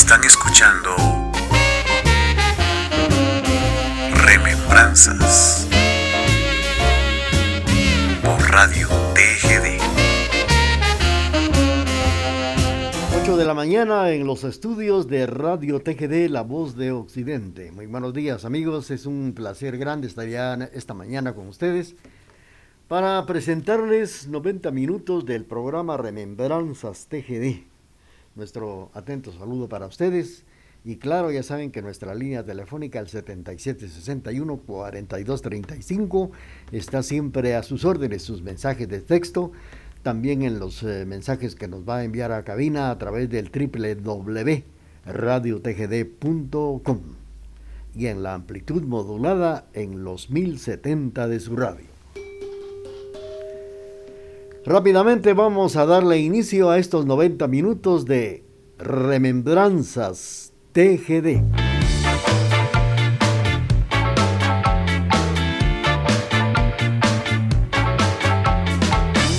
Están escuchando Remembranzas por Radio TGD. 8 de la mañana en los estudios de Radio TGD, La Voz de Occidente. Muy buenos días amigos, es un placer grande estar ya esta mañana con ustedes para presentarles 90 minutos del programa Remembranzas TGD. Nuestro atento saludo para ustedes. Y claro, ya saben que nuestra línea telefónica, el 7761-4235, está siempre a sus órdenes, sus mensajes de texto, también en los eh, mensajes que nos va a enviar a cabina a través del www.radiotgd.com y en la amplitud modulada en los 1070 de su radio. Rápidamente vamos a darle inicio a estos 90 minutos de Remembranzas TGD.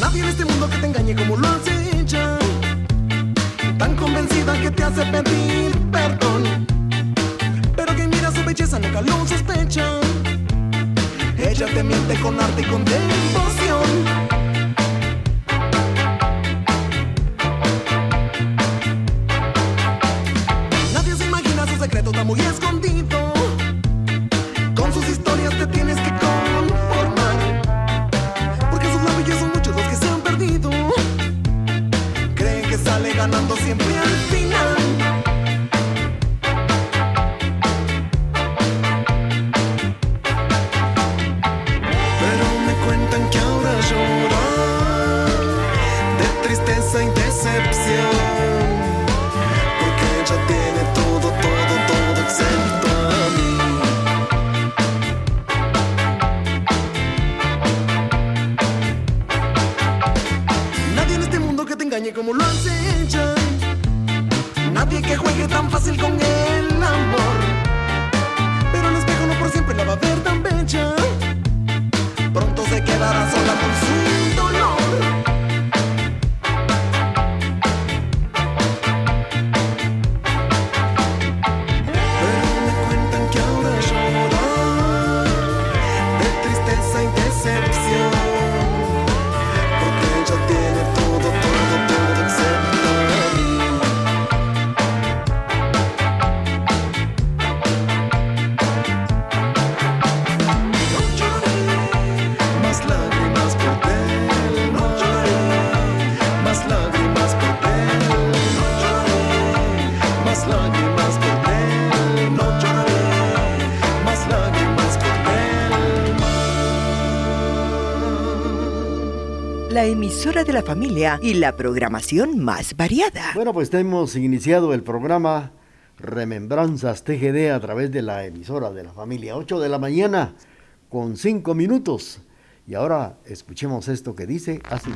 Nadie en este mundo que te engañe como lo hace ella, tan convencida que te hace pedir perdón, pero quien mira su belleza nunca lo sospecha. Ella te miente con arte y con devoción. Emisora de la familia y la programación más variada. Bueno, pues hemos iniciado el programa Remembranzas TGD a través de la emisora de la familia. 8 de la mañana con 5 minutos. Y ahora escuchemos esto que dice así.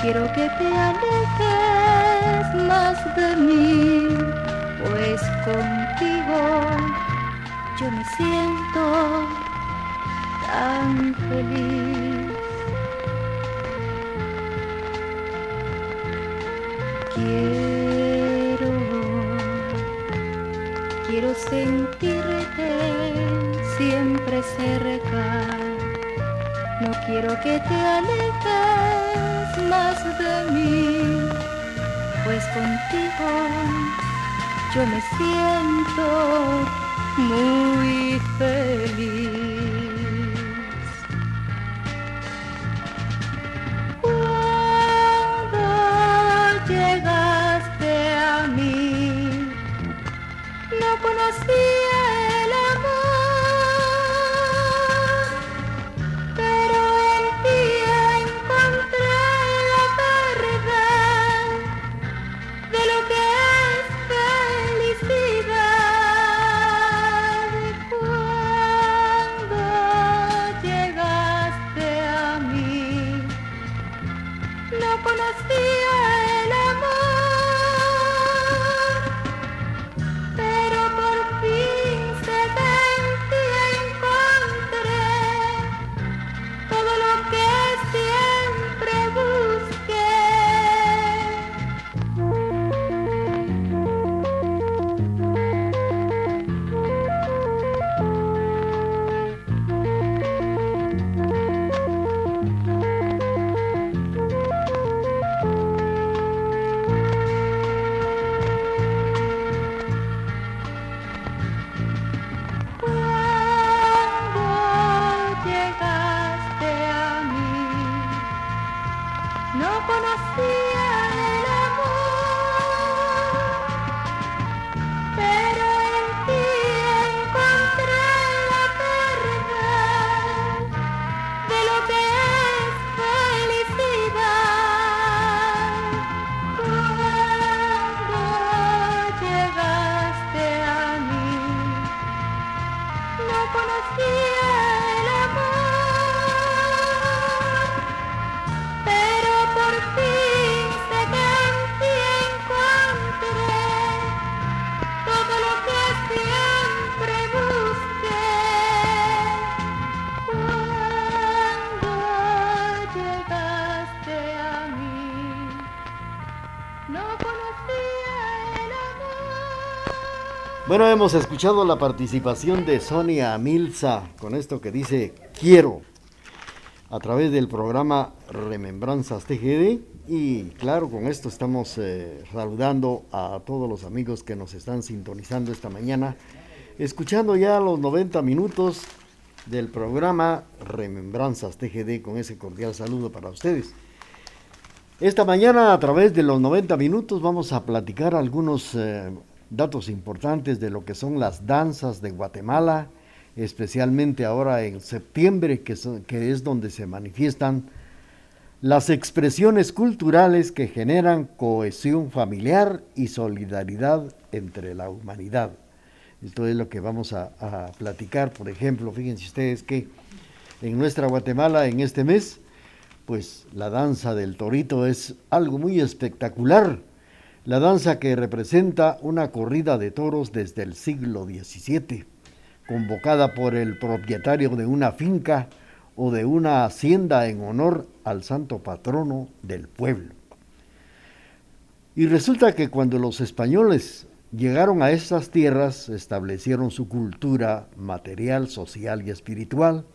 Quiero que te alejes más de mí, pues contigo yo me siento tan feliz. Quiero, quiero sentirte siempre cerca, no quiero que te alejes más de mí, pues contigo yo me siento muy feliz. No conocía Bueno, hemos escuchado la participación de Sonia Milza con esto que dice quiero a través del programa Remembranzas TGD y claro, con esto estamos eh, saludando a todos los amigos que nos están sintonizando esta mañana, escuchando ya los 90 minutos del programa Remembranzas TGD con ese cordial saludo para ustedes. Esta mañana a través de los 90 minutos vamos a platicar algunos eh, datos importantes de lo que son las danzas de Guatemala, especialmente ahora en septiembre, que, son- que es donde se manifiestan las expresiones culturales que generan cohesión familiar y solidaridad entre la humanidad. Esto es lo que vamos a, a platicar, por ejemplo, fíjense ustedes que en nuestra Guatemala en este mes, pues la danza del torito es algo muy espectacular. La danza que representa una corrida de toros desde el siglo XVII, convocada por el propietario de una finca o de una hacienda en honor al santo patrono del pueblo. Y resulta que cuando los españoles llegaron a estas tierras, establecieron su cultura material, social y espiritual,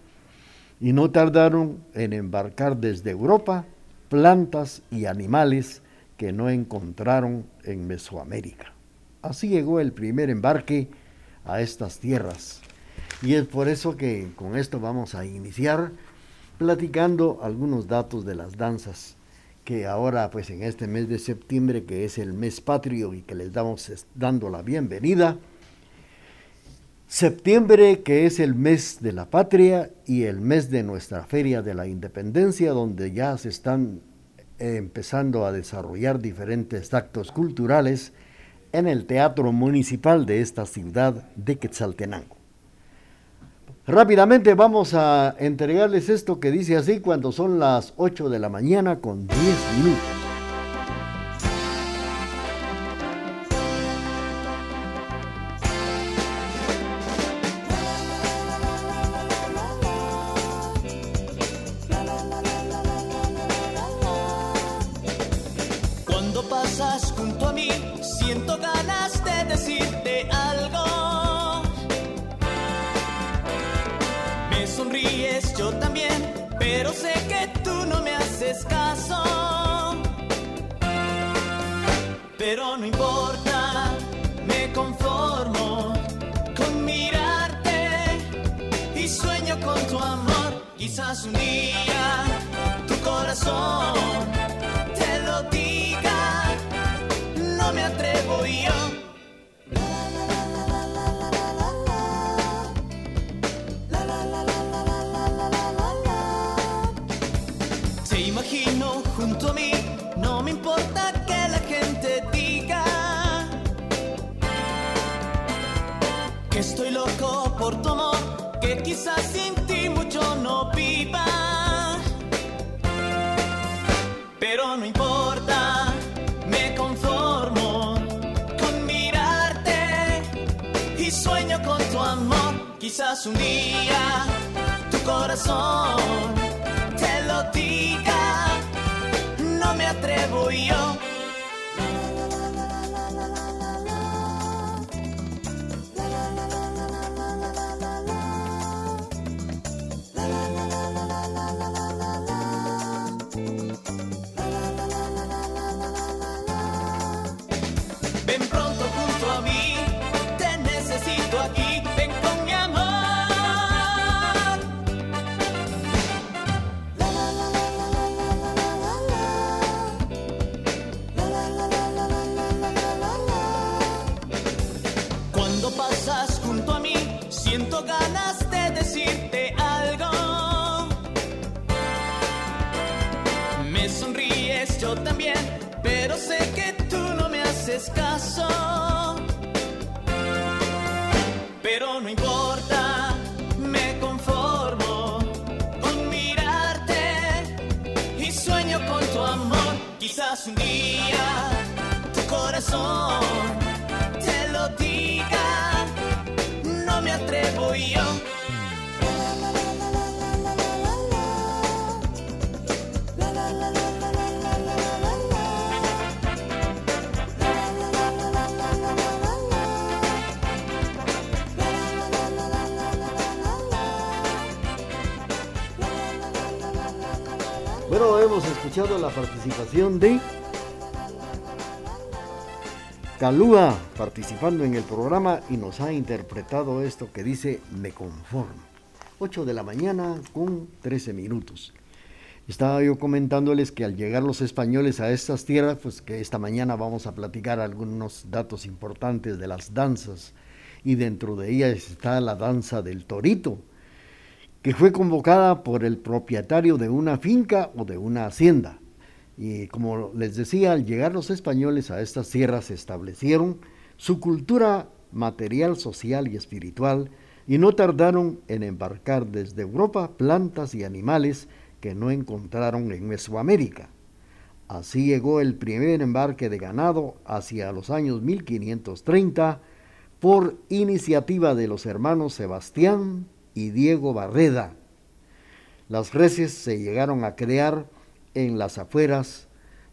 y no tardaron en embarcar desde Europa plantas y animales que no encontraron en Mesoamérica. Así llegó el primer embarque a estas tierras. Y es por eso que con esto vamos a iniciar platicando algunos datos de las danzas que ahora pues en este mes de septiembre que es el mes patrio y que les damos dando la bienvenida. Septiembre que es el mes de la patria y el mes de nuestra feria de la independencia donde ya se están empezando a desarrollar diferentes actos culturales en el teatro municipal de esta ciudad de Quetzaltenango. Rápidamente vamos a entregarles esto que dice así cuando son las 8 de la mañana con 10 minutos. Pero no importa, me conformo con mirarte y sueño con tu amor. Quizás un día tu corazón te lo diga, no me atrevo yo. Pero no importa, me conformo con mirarte y sueño con tu amor. Quizás un día tu corazón te lo diga, no me atrevo yo. Escuchado la participación de Calúa participando en el programa y nos ha interpretado esto que dice Me conformo. 8 de la mañana con 13 minutos. Estaba yo comentándoles que al llegar los españoles a estas tierras, pues que esta mañana vamos a platicar algunos datos importantes de las danzas y dentro de ellas está la danza del torito que fue convocada por el propietario de una finca o de una hacienda. Y como les decía, al llegar los españoles a estas tierras se establecieron su cultura material, social y espiritual y no tardaron en embarcar desde Europa plantas y animales que no encontraron en Mesoamérica. Así llegó el primer embarque de ganado hacia los años 1530 por iniciativa de los hermanos Sebastián y Diego Barreda. Las reses se llegaron a crear en las afueras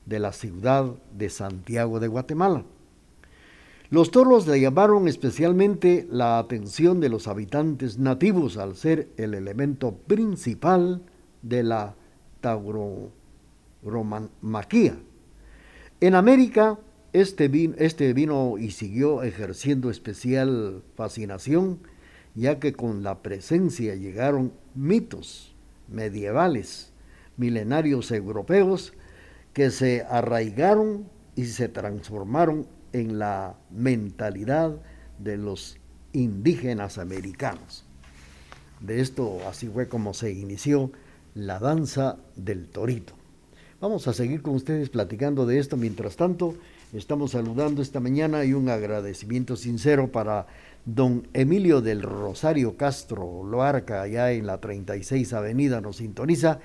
de la ciudad de Santiago de Guatemala. Los toros le llamaron especialmente la atención de los habitantes nativos al ser el elemento principal de la tauromaquia. En América, este vino, este vino y siguió ejerciendo especial fascinación ya que con la presencia llegaron mitos medievales, milenarios europeos, que se arraigaron y se transformaron en la mentalidad de los indígenas americanos. De esto así fue como se inició la danza del torito. Vamos a seguir con ustedes platicando de esto. Mientras tanto, estamos saludando esta mañana y un agradecimiento sincero para Don Emilio del Rosario Castro Loarca, allá en la 36 Avenida, nos sintoniza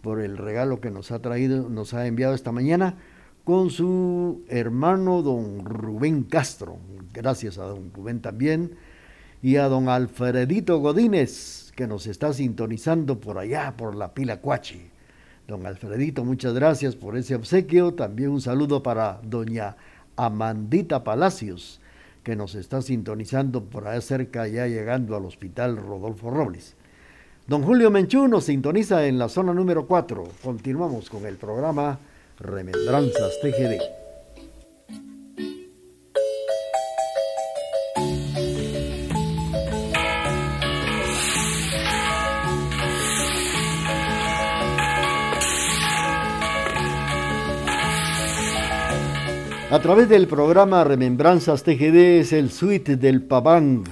por el regalo que nos ha traído, nos ha enviado esta mañana con su hermano don Rubén Castro. Gracias a don Rubén también. Y a don Alfredito Godínez, que nos está sintonizando por allá, por la pila Cuachi. Don Alfredito, muchas gracias por ese obsequio. También un saludo para doña Amandita Palacios que nos está sintonizando por allá cerca, ya llegando al Hospital Rodolfo Robles. Don Julio Menchú nos sintoniza en la zona número 4. Continuamos con el programa Remembranzas TGD. A través del programa Remembranzas TGD es el suite del Paván,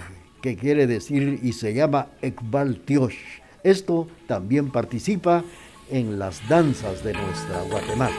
que quiere decir y se llama Ekbal Tiosh. Esto también participa en las danzas de nuestra Guatemala.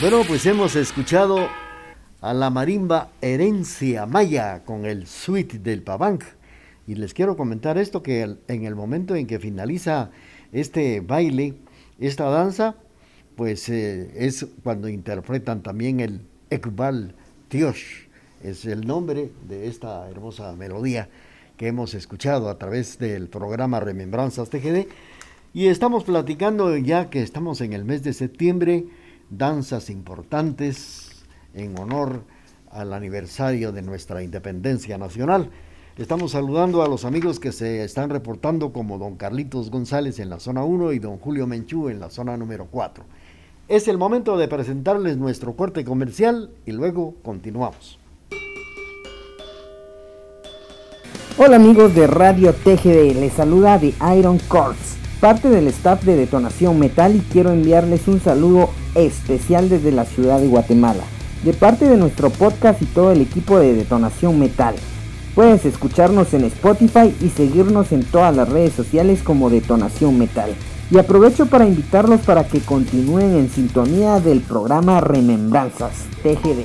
Bueno, pues hemos escuchado a la marimba Herencia Maya con el suite del Pabanc. Y les quiero comentar esto, que en el momento en que finaliza este baile, esta danza, pues eh, es cuando interpretan también el Ekbal Tiosh, es el nombre de esta hermosa melodía que hemos escuchado a través del programa Remembranzas TGD. Y estamos platicando ya que estamos en el mes de septiembre, danzas importantes en honor al aniversario de nuestra independencia nacional. Estamos saludando a los amigos que se están reportando como don Carlitos González en la zona 1 y don Julio Menchú en la zona número 4. Es el momento de presentarles nuestro corte comercial y luego continuamos. Hola amigos de Radio TGD, les saluda The Iron Corps, parte del staff de Detonación Metal y quiero enviarles un saludo especial desde la ciudad de Guatemala, de parte de nuestro podcast y todo el equipo de Detonación Metal. Puedes escucharnos en Spotify y seguirnos en todas las redes sociales como Detonación Metal. Y aprovecho para invitarlos para que continúen en sintonía del programa Remembranzas TGD.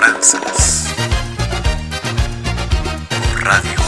Por Radio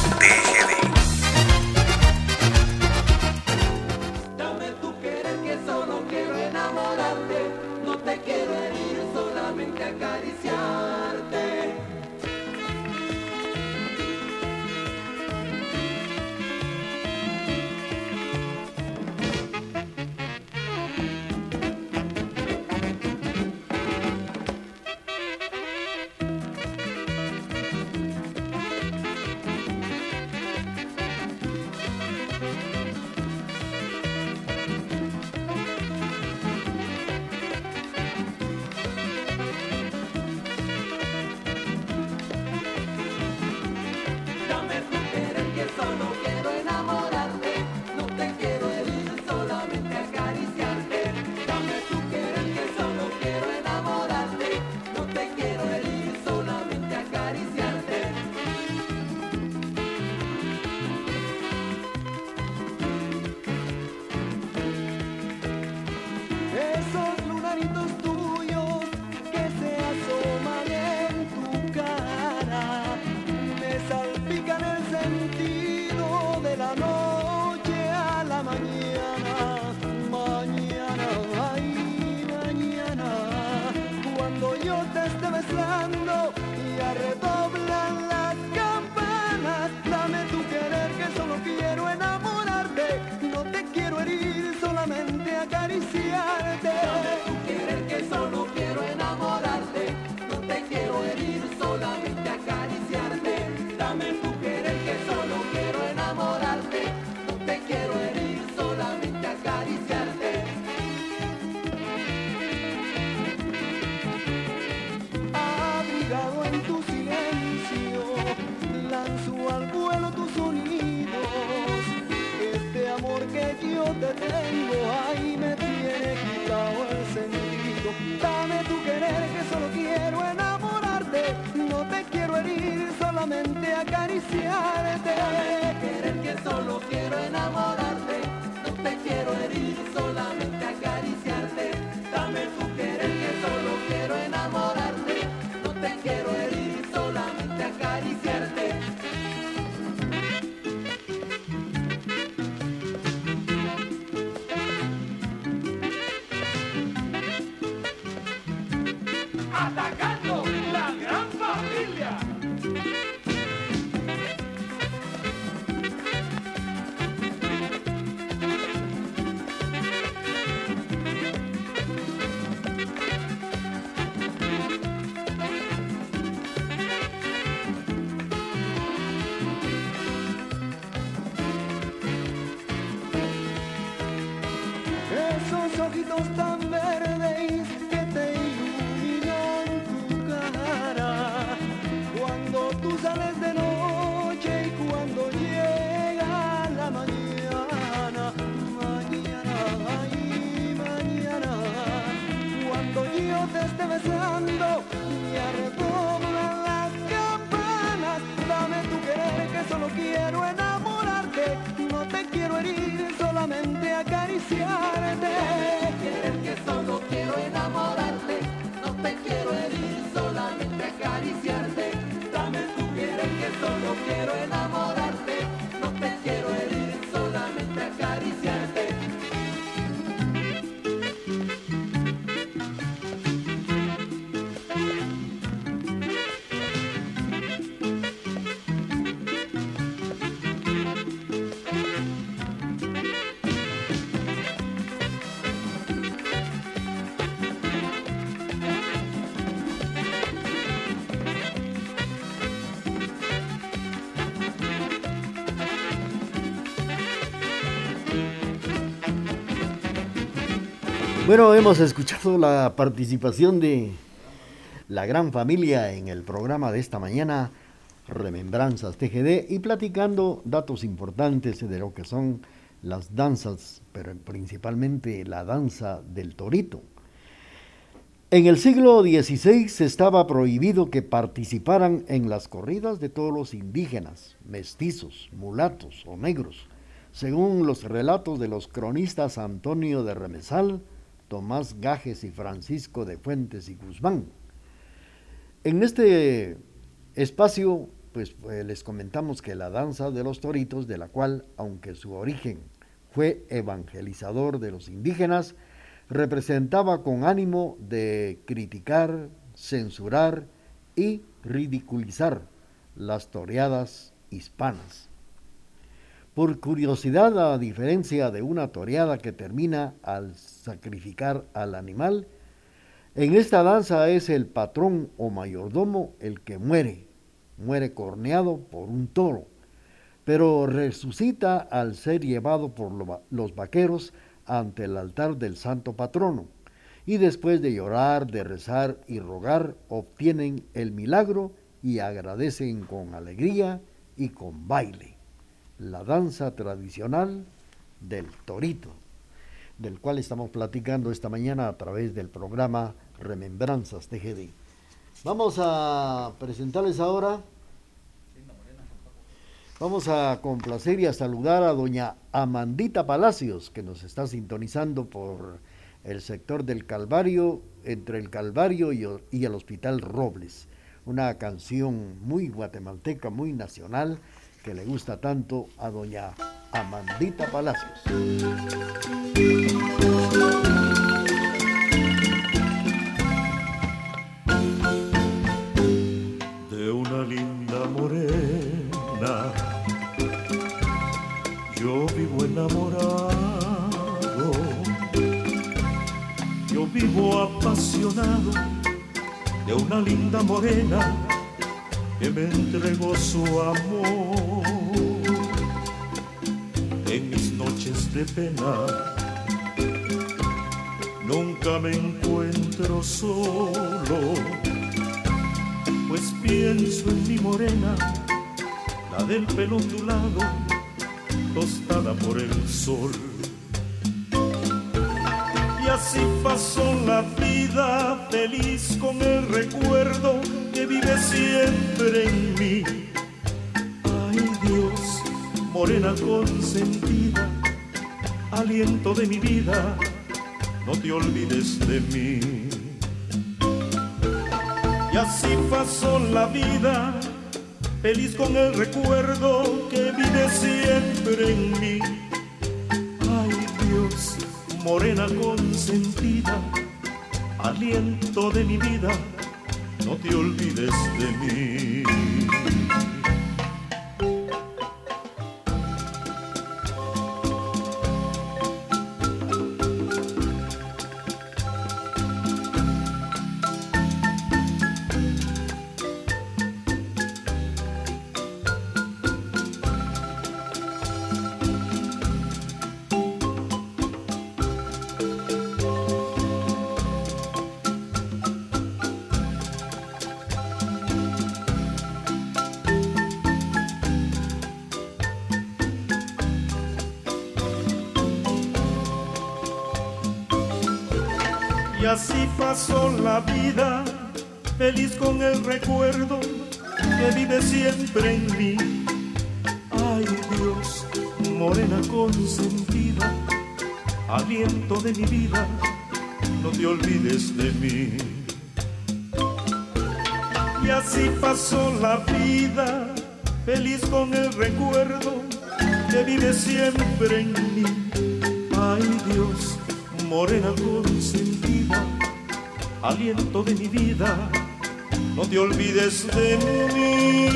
Bueno, hemos escuchado la participación de la gran familia en el programa de esta mañana, Remembranzas TGD, y platicando datos importantes de lo que son las danzas, pero principalmente la danza del torito. En el siglo XVI estaba prohibido que participaran en las corridas de todos los indígenas, mestizos, mulatos o negros, según los relatos de los cronistas Antonio de Remesal, Tomás Gajes y Francisco de Fuentes y Guzmán. En este espacio, pues eh, les comentamos que la danza de los toritos, de la cual, aunque su origen fue evangelizador de los indígenas, representaba con ánimo de criticar, censurar y ridiculizar las toreadas hispanas. Por curiosidad, a diferencia de una toreada que termina al sacrificar al animal, en esta danza es el patrón o mayordomo el que muere, muere corneado por un toro, pero resucita al ser llevado por los vaqueros ante el altar del santo patrono, y después de llorar, de rezar y rogar, obtienen el milagro y agradecen con alegría y con baile la danza tradicional del torito, del cual estamos platicando esta mañana a través del programa Remembranzas TGD. Vamos a presentarles ahora, vamos a complacer y a saludar a doña Amandita Palacios, que nos está sintonizando por el sector del Calvario, entre el Calvario y, y el Hospital Robles. Una canción muy guatemalteca, muy nacional, que le gusta tanto a doña Amandita Palacios. De una linda morena, yo vivo enamorado, yo vivo apasionado de una linda morena que me entregó su amor en mis noches de pena. Nunca me encuentro solo, pues pienso en mi morena, la del pelo ondulado, tostada por el sol. Así pasó la vida feliz con el recuerdo que vive siempre en mí. Ay Dios, morena consentida, aliento de mi vida, no te olvides de mí. Y así pasó la vida, feliz con el recuerdo que vive siempre en mí. Morena consentida, aliento de mi vida, no te olvides de mí. Y así pasó la vida, feliz con el recuerdo que vive siempre en mí. Ay Dios, morena consentida, aliento de mi vida, no te olvides de mí. Y así pasó la vida, feliz con el recuerdo que vive siempre en mí. Ay Dios, morena consentida, aliento de mi vida, no te olvides de mí.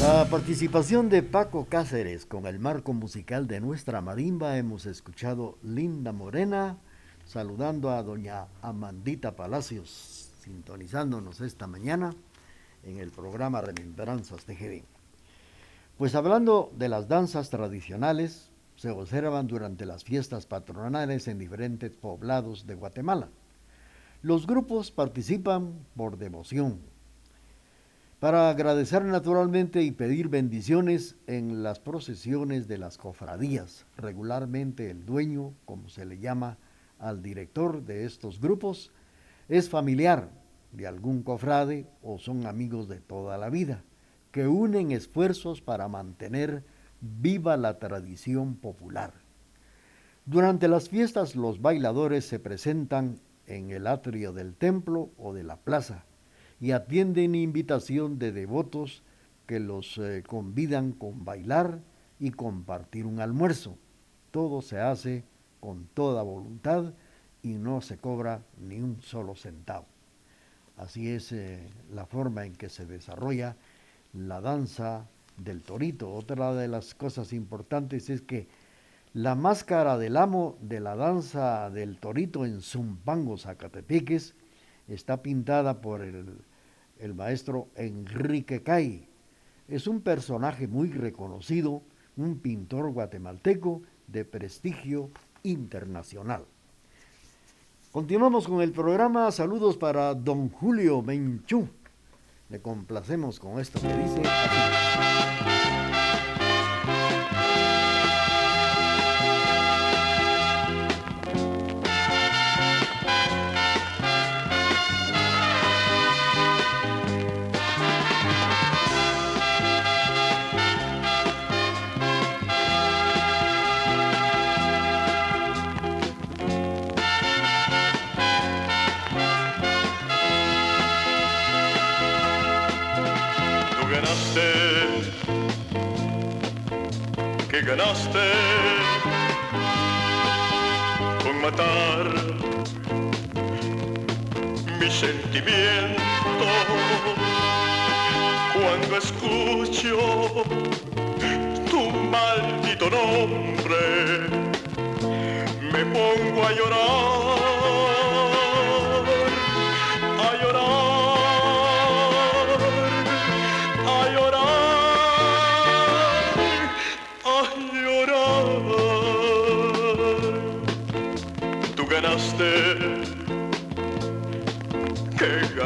La participación de Paco Cáceres con el marco musical de nuestra marimba hemos escuchado Linda Morena, saludando a doña Amandita Palacios, sintonizándonos esta mañana en el programa Remembranzas TGD. Pues hablando de las danzas tradicionales, se observan durante las fiestas patronales en diferentes poblados de Guatemala. Los grupos participan por devoción, para agradecer naturalmente y pedir bendiciones en las procesiones de las cofradías. Regularmente el dueño, como se le llama al director de estos grupos, es familiar de algún cofrade o son amigos de toda la vida, que unen esfuerzos para mantener viva la tradición popular. Durante las fiestas los bailadores se presentan en el atrio del templo o de la plaza y atienden invitación de devotos que los eh, convidan con bailar y compartir un almuerzo. Todo se hace con toda voluntad y no se cobra ni un solo centavo. Así es eh, la forma en que se desarrolla la danza del torito. Otra de las cosas importantes es que la máscara del amo de la danza del torito en Zumpango, Zacatepeques, está pintada por el, el maestro Enrique Cay. Es un personaje muy reconocido, un pintor guatemalteco de prestigio internacional. Continuamos con el programa. Saludos para don Julio Menchú. Le complacemos con esto que dice. Con matar mis sentimientos. Cuando escucho tu maldito nombre me pongo a llorar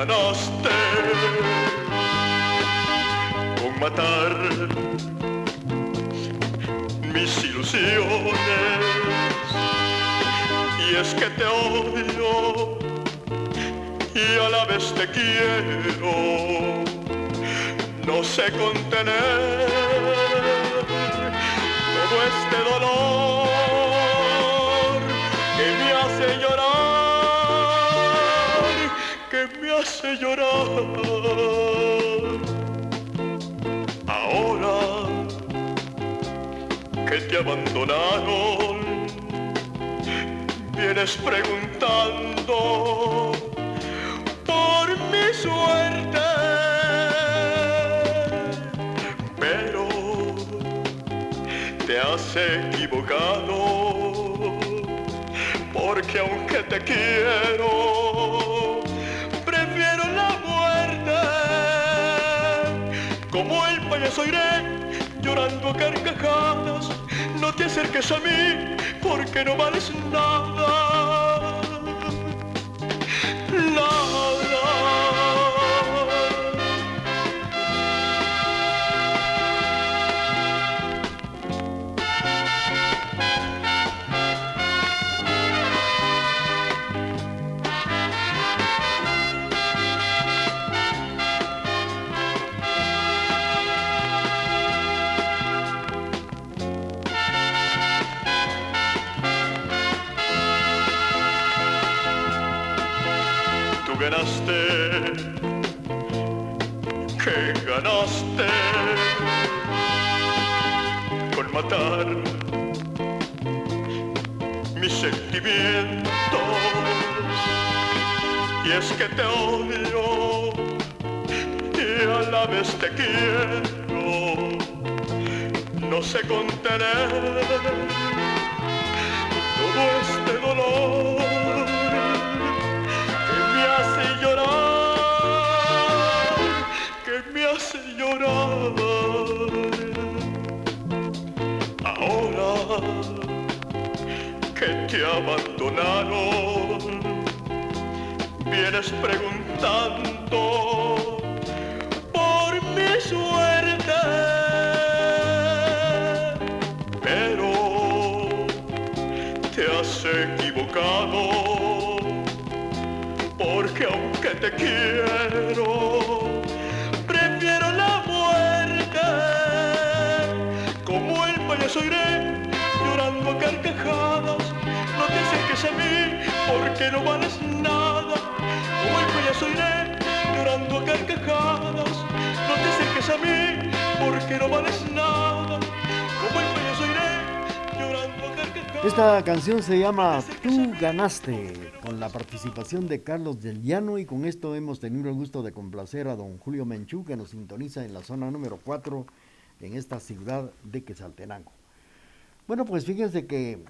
ganaste. Con matar mis ilusiones. Y es que te odio y a la vez te quiero. No sé contener todo este dolor hace llorar. Ahora que te abandonaron, vienes preguntando por mi suerte. Pero te has equivocado, porque aunque te quiero, el payaso iré llorando a carcajadas, no te acerques a mí, porque no vales nada. Sé te has equivocado, porque aunque te quiero, prefiero la muerte. Como el payaso iré llorando a carcajadas, no te acerques a mí porque no vales nada. Como el payaso iré llorando a carcajadas, no te acerques a mí porque no vales nada. Esta canción se llama Tú ganaste, con la participación de Carlos del Llano y con esto hemos tenido el gusto de complacer a don Julio Menchú que nos sintoniza en la zona número 4 en esta ciudad de Quetzaltenango. Bueno, pues fíjense que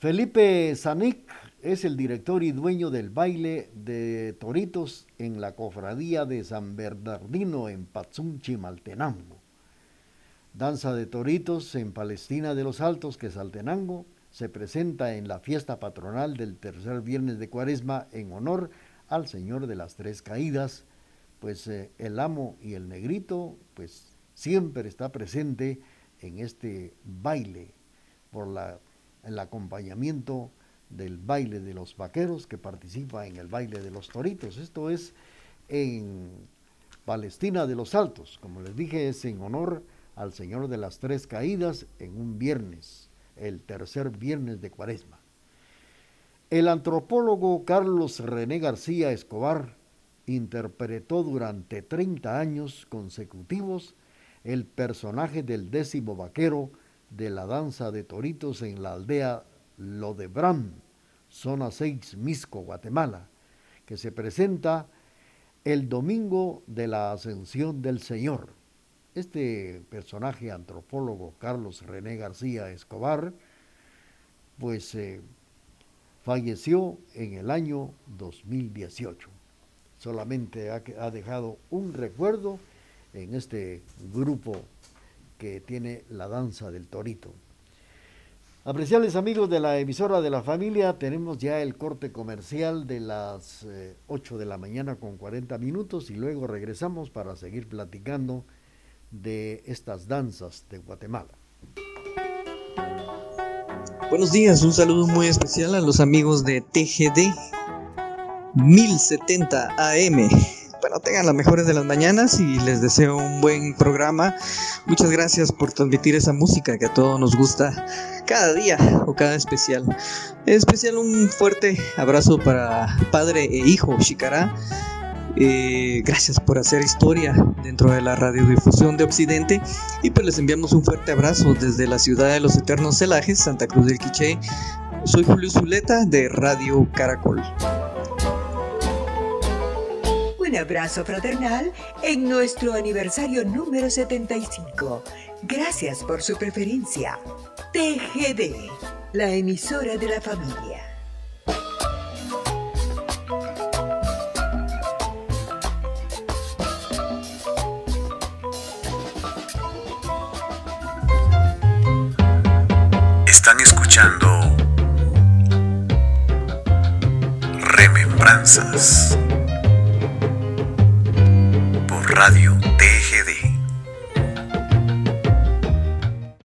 Felipe Zanic es el director y dueño del baile de toritos en la cofradía de San Bernardino en Patzún, Chimaltenango. Danza de Toritos en Palestina de los Altos, Quetzaltenango, se presenta en la fiesta patronal del tercer viernes de Cuaresma en honor al Señor de las Tres Caídas, pues eh, el amo y el negrito, pues siempre está presente en este baile por la, el acompañamiento del baile de los vaqueros que participa en el baile de los toritos. Esto es en Palestina de los Altos, como les dije, es en honor al Señor de las Tres Caídas en un viernes, el tercer viernes de Cuaresma. El antropólogo Carlos René García Escobar interpretó durante 30 años consecutivos el personaje del décimo vaquero de la danza de toritos en la aldea Lodebram, zona 6, Misco, Guatemala, que se presenta el domingo de la Ascensión del Señor. Este personaje antropólogo, Carlos René García Escobar, pues eh, falleció en el año 2018. Solamente ha, dejado un recuerdo en este grupo que tiene la danza del torito. Apreciables amigos de la emisora de la familia, tenemos ya el corte comercial de las eh, 8 de la mañana con 40 minutos y luego regresamos para seguir platicando de estas danzas de Guatemala. Buenos días, un saludo muy especial a los amigos de TGD 1070 AM. Bueno, tengan las mejores de las mañanas y les deseo un buen programa. Muchas gracias por transmitir esa música que a todos nos gusta cada día o cada especial. En especial un fuerte abrazo para padre e hijo Shikara. Eh, gracias por hacer historia dentro de la radiodifusión de Occidente y pues les enviamos un fuerte abrazo desde la ciudad de los eternos celajes, Santa Cruz del Quiché. Soy Julio Zuleta de Radio Caracol. Un abrazo fraternal en nuestro aniversario número 75. Gracias por su preferencia. TGD, la emisora de la familia. Están escuchando Remembranzas por Radio.